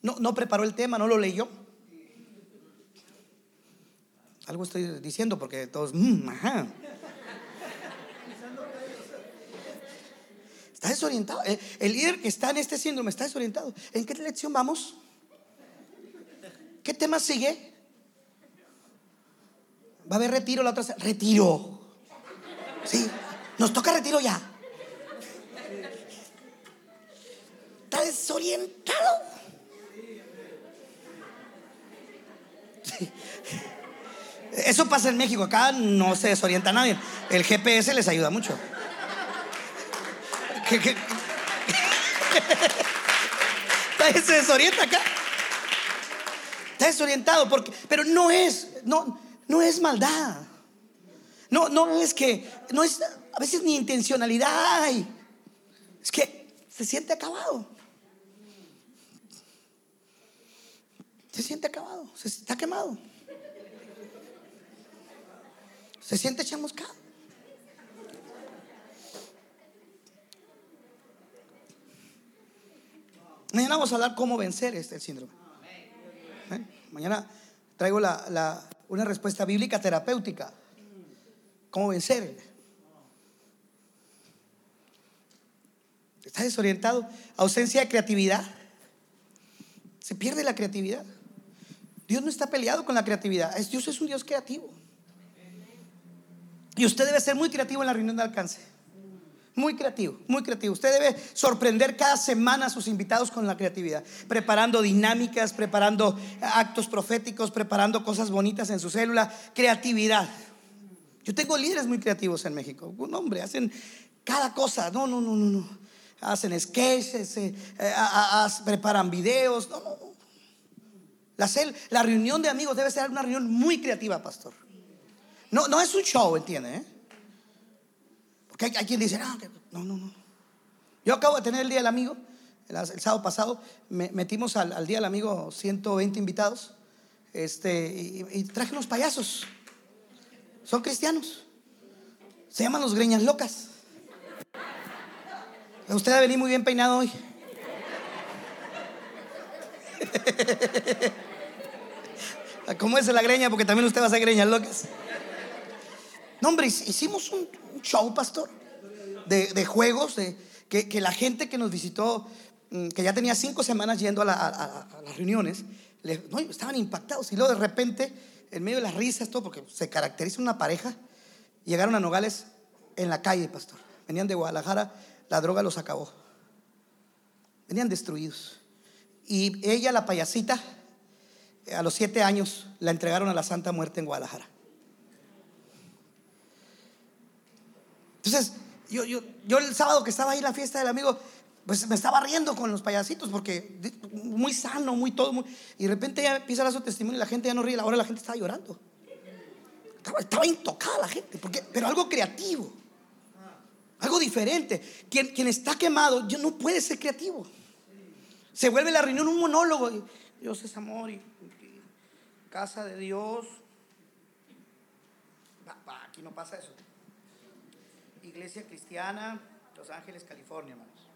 No, no preparó el tema, no lo leyó. Algo estoy diciendo porque todos, mm, Está desorientado. El líder que está en este síndrome está desorientado. ¿En qué lección vamos? ¿Qué tema sigue? Va a haber retiro la otra. Retiro. Sí, nos toca retiro ya. Está desorientado. Eso pasa en México. Acá no se desorienta nadie. El GPS les ayuda mucho. se desorienta acá. Está desorientado porque, pero no es, no, no es maldad. No, no es que, no es a veces ni intencionalidad Es que se siente acabado. Se siente acabado, se está quemado. Se siente chamuscado. Mañana vamos a hablar cómo vencer este síndrome. ¿Eh? Mañana traigo una respuesta bíblica terapéutica. ¿Cómo vencer? ¿Está desorientado? Ausencia de creatividad. Se pierde la creatividad. Dios no está peleado con la creatividad. Dios es un Dios creativo. Y usted debe ser muy creativo en la reunión de alcance. Muy creativo, muy creativo. Usted debe sorprender cada semana a sus invitados con la creatividad, preparando dinámicas, preparando actos proféticos, preparando cosas bonitas en su célula. Creatividad. Yo tengo líderes muy creativos en México. Un hombre, hacen cada cosa. No, no, no, no, no. Hacen sketches, eh, eh, preparan videos. No, no. La, reunión de amigos debe ser una reunión muy creativa, pastor. No, no es un show, ¿entiende? Eh? Porque hay, quien dice, no, no, no, Yo acabo de tener el Día del Amigo, el, sábado pasado, metimos al, Día del Amigo 120 invitados este, y, traje unos payasos. Son cristianos. Se llaman los greñas locas. Usted va a venir muy bien peinado hoy. ¿Cómo es la greña? Porque también usted va a hacer greñas locas. No, hombre, hicimos un, show, pastor, de, juegos, de, que, la gente que nos visitó, mm, que ya tenía cinco semanas yendo a, las reuniones, estaban impactados. Y luego de repente, en medio de las risas, todo, porque se caracteriza una pareja, llegaron a Nogales en la calle, pastor. Venían de Guadalajara, la droga los acabó. Venían destruidos. Y ella, la payasita, a los siete años, la entregaron a la Santa Muerte en Guadalajara. Entonces, yo, yo, yo el sábado que estaba ahí en la fiesta del amigo, pues me estaba riendo con los payasitos porque muy sano, muy todo. y de repente ya empieza a dar su testimonio y la gente ya no ríe. Ahora la gente estaba llorando. Estaba, intocada la gente, porque, pero algo creativo. Algo diferente. Quien, quien está quemado yo no puede ser creativo. Se vuelve la reunión un monólogo. Dios es amor y, casa de Dios. aquí no pasa eso. Iglesia Cristiana, Los Ángeles, California, hermanos.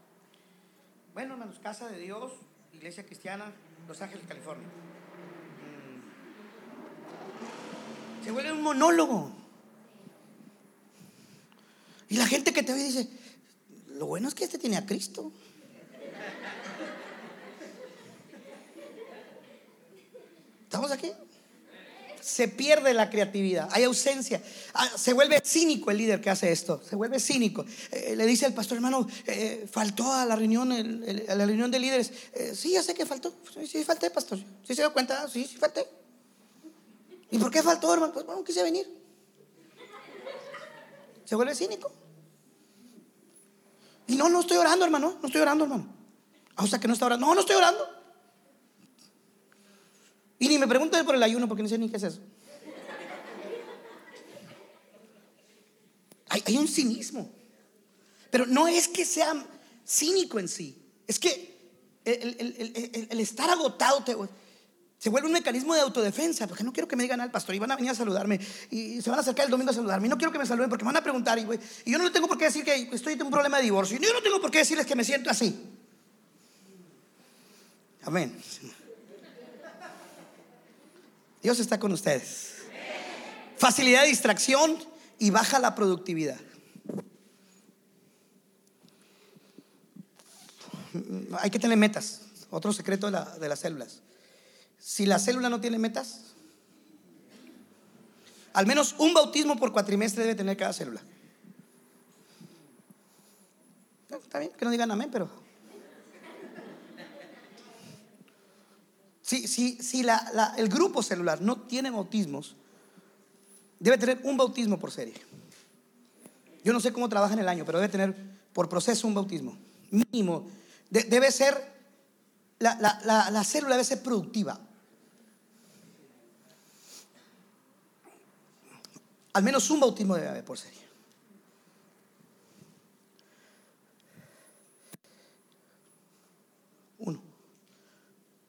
Bueno, hermanos, Casa de Dios, Iglesia Cristiana, Los Ángeles, California. Mm. Se vuelve un monólogo. Y la gente que te ve dice, lo bueno es que este tiene a Cristo. ¿Estamos aquí? Se pierde la creatividad, hay ausencia. Ah, se vuelve cínico el líder que hace esto, se vuelve cínico. Eh, le dice al pastor, hermano, eh, faltó a la reunión, a la reunión de líderes. Eh, sí, ya sé que faltó. Sí, sí, falté, pastor. Sí, se dio cuenta. Sí, sí, falté. ¿Y por qué faltó, hermano? Pues bueno, quise venir. Se vuelve cínico. Y no, no estoy orando, hermano. No estoy orando, hermano. Ah, o sea que no está orando. No, no estoy orando. Y ni me pregunten por el ayuno porque no sé ni qué es eso. Hay, un cinismo. Pero no es que sea cínico en sí. Es que el, estar agotado se vuelve un mecanismo de autodefensa. Porque no quiero que me digan al pastor y van a venir a saludarme. Y se van a acercar el domingo a saludarme. Y no quiero que me saluden porque me van a preguntar. Y, y yo no tengo por qué decir que estoy en un problema de divorcio. Y yo no tengo por qué decirles que me siento así. Amén. Dios está con ustedes. Facilidad de distracción y baja la productividad. Hay que tener metas. Otro secreto de, las células. Si la célula no tiene metas, al menos un bautismo por cuatrimestre debe tener cada célula. Está bien que no digan amén, pero Si, si el grupo celular no tiene bautismos, debe tener un bautismo por serie. Yo no sé cómo trabaja en el año, pero debe tener por proceso un bautismo. Mínimo. debe ser, la, la célula debe ser productiva. Al menos un bautismo debe haber por serie.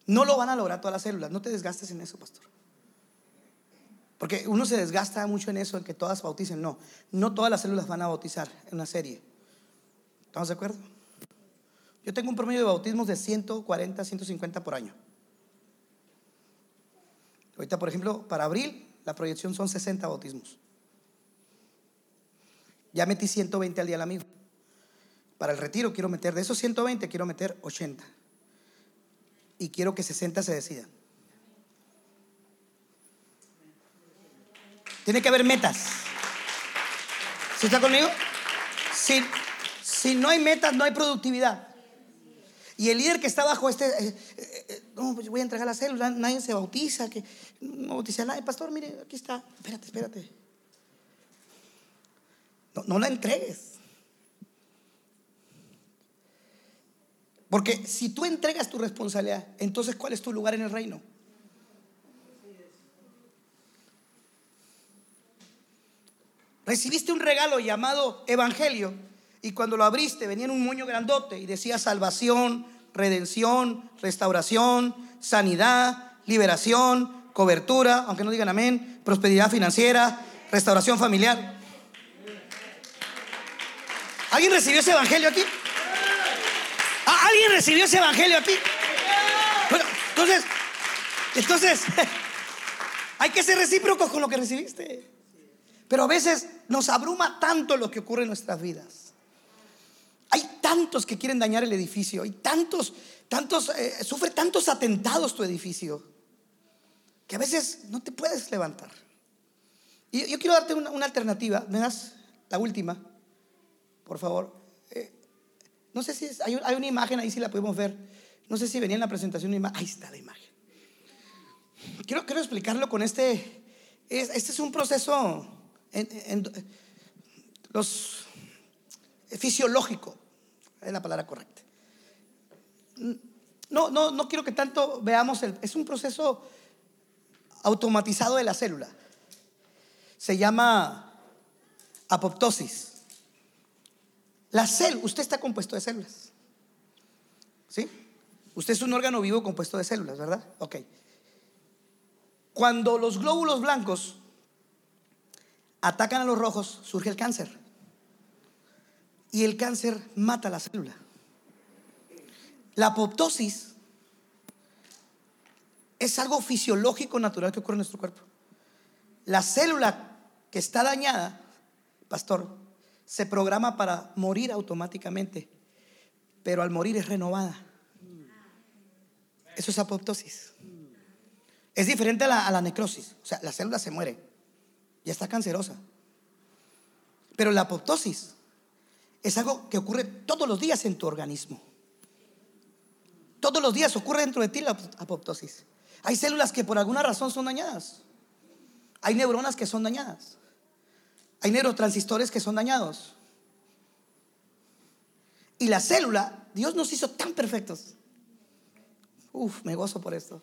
No lo van a lograr todas las células. No te desgastes en eso, pastor. Porque uno se desgasta mucho en eso, en que todas bauticen. No, no todas las células van a bautizar en una serie. ¿Estamos de acuerdo? Yo tengo un promedio de bautismos de 140, 150 por año. Ahorita, por ejemplo, para abril, la proyección son 60 bautismos. Ya metí 120 al día al amigo. Para el retiro quiero meter, de esos 120 quiero meter 80 y quiero que 60 se decidan. Tiene que haber metas. ¿Sí está conmigo? Si, si no hay metas, no hay productividad. Y el líder que está bajo este, eh, eh, eh, no, pues voy a entregar la célula, nadie se bautiza, que no bautiza a nadie. Pastor, mire, aquí está. Espérate, espérate. No, no la entregues. Porque si tú entregas tu responsabilidad, entonces ¿cuál es tu lugar en el reino? Recibiste un regalo llamado Evangelio y cuando lo abriste venía en un moño grandote y decía salvación, redención, restauración, sanidad, liberación, cobertura, aunque no digan amén, prosperidad financiera, restauración familiar. ¿Alguien recibió ese Evangelio aquí? ¿Alguien recibió ese evangelio aquí? Bueno, entonces, entonces, hay que ser recíprocos con lo que recibiste. Pero a veces nos abruma tanto lo que ocurre en nuestras vidas. Hay tantos que quieren dañar el edificio. Hay tantos, tantos, eh, sufre tantos atentados tu edificio. Que a veces no te puedes levantar. Y yo quiero darte una, una alternativa. ¿Me das la última? Por favor. No sé si hay, una imagen ahí, si la podemos ver. No sé si venía en la presentación una imagen. Ahí está la imagen. Quiero, explicarlo con este. este es un proceso los, fisiológico, es la palabra correcta. No, no, no quiero que tanto veamos el. Es un proceso automatizado de la célula. Se llama apoptosis. La célula, usted está compuesto de células. ¿Sí? Usted es un órgano vivo compuesto de células, ¿verdad? Ok. Cuando los glóbulos blancos atacan a los rojos, surge el cáncer. Y el cáncer mata la célula. La apoptosis es algo fisiológico natural que ocurre en nuestro cuerpo. La célula que está dañada, pastor, se programa para morir automáticamente, pero al morir es renovada. Eso es apoptosis. Es diferente a la, necrosis. O sea, la célula se muere, ya está cancerosa. Pero la apoptosis es algo que ocurre todos los días en tu organismo. Todos los días ocurre dentro de ti la apoptosis. Hay células que por alguna razón son dañadas. Hay neuronas que son dañadas. Hay neurotransistores que son dañados. Y la célula, Dios nos hizo tan perfectos. Uf, me gozo por esto.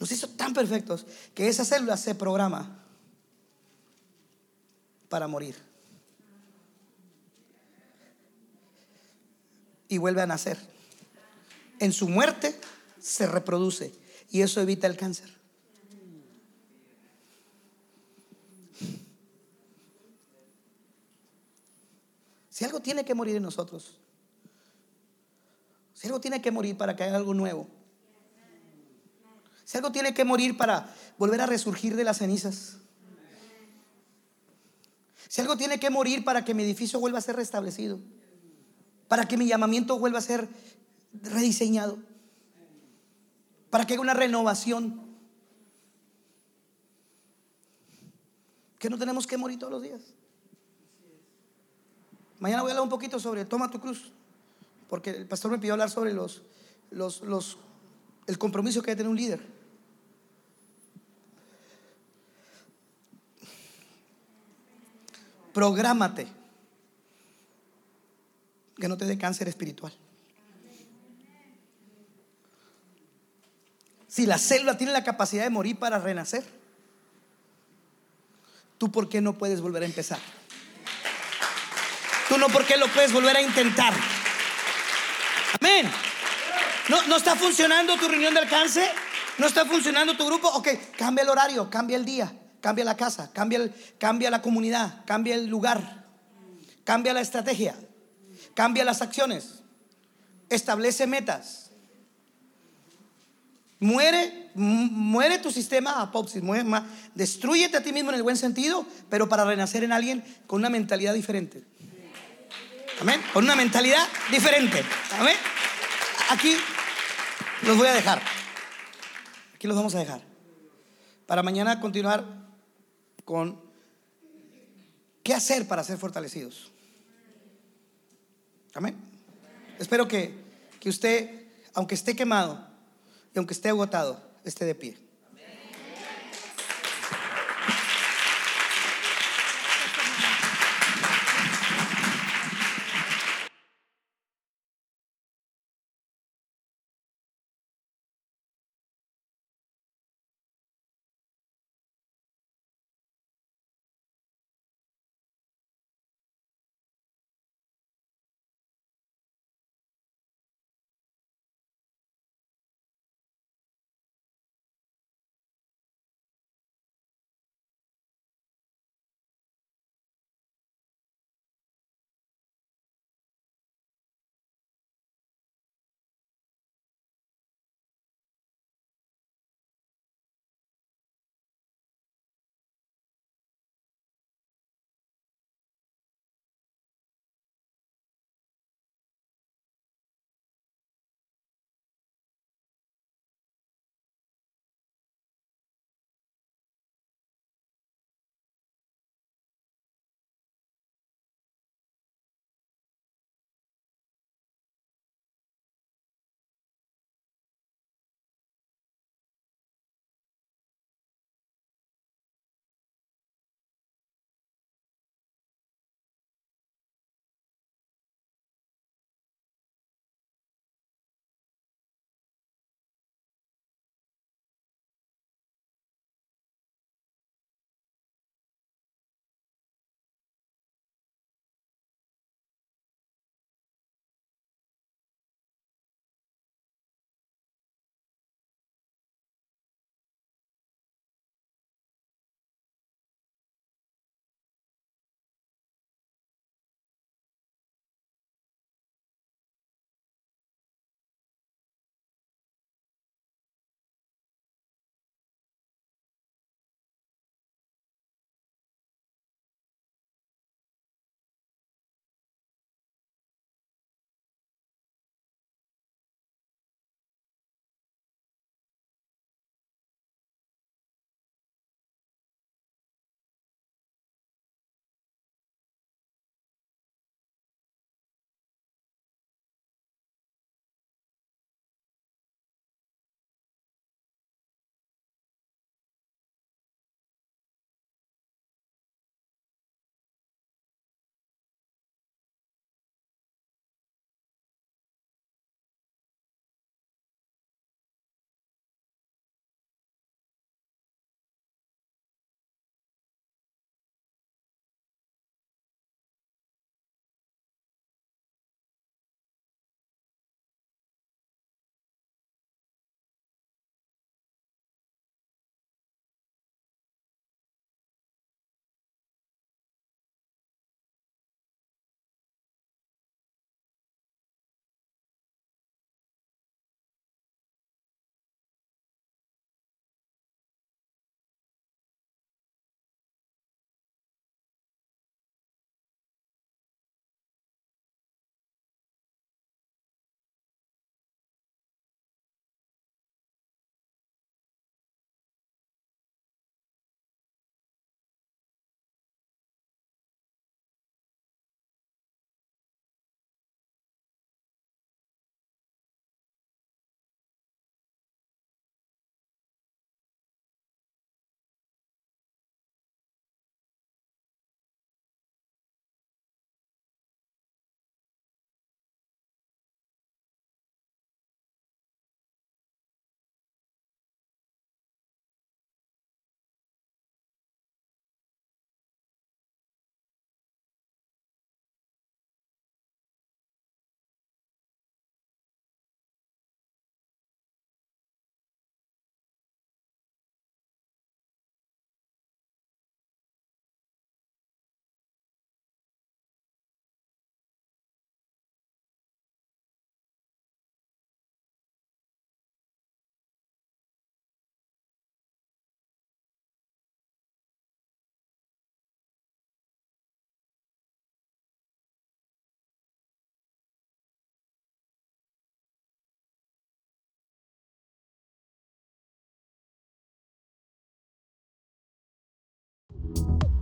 Nos hizo tan perfectos que esa célula se programa para morir. Y vuelve a nacer. En su muerte se reproduce y eso evita el cáncer. Si algo tiene que morir en nosotros, si algo tiene que morir para que haya algo nuevo, si algo tiene que morir para volver a resurgir de las cenizas, si algo tiene que morir para que mi edificio vuelva a ser restablecido, para que mi llamamiento vuelva a ser rediseñado, para que haya una renovación, que no tenemos que morir todos los días. Mañana voy a hablar un poquito sobre toma tu cruz, porque el pastor me pidió hablar sobre los, los, los, el compromiso que debe tener un líder. Prográmate que no te dé cáncer espiritual. Si la célula tiene la capacidad de morir para renacer, ¿tú por qué no puedes volver a empezar? Tú no por qué lo puedes volver a intentar. Amén. ¿No, ¿No está funcionando tu reunión de alcance? ¿No está funcionando tu grupo? Ok, cambia el horario, cambia el día, cambia la casa, cambia, el, cambia la comunidad, cambia el lugar, cambia la estrategia, cambia las acciones, establece metas. Muere, muere tu sistema apopsis, muere, destruyete a ti mismo en el buen sentido, pero para renacer en alguien con una mentalidad diferente. Amén. Con una mentalidad diferente. Amén. Aquí los voy a dejar. Aquí los vamos a dejar. Para mañana continuar con qué hacer para ser fortalecidos. Amén. Espero que, que usted, aunque esté quemado y aunque esté agotado, esté de pie.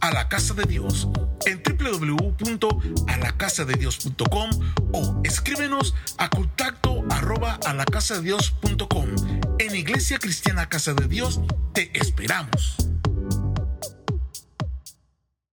A la Casa de Dios en www.alacasadedios.com o escríbenos a contacto arroba alacasadedios.com. En Iglesia Cristiana Casa de Dios te esperamos.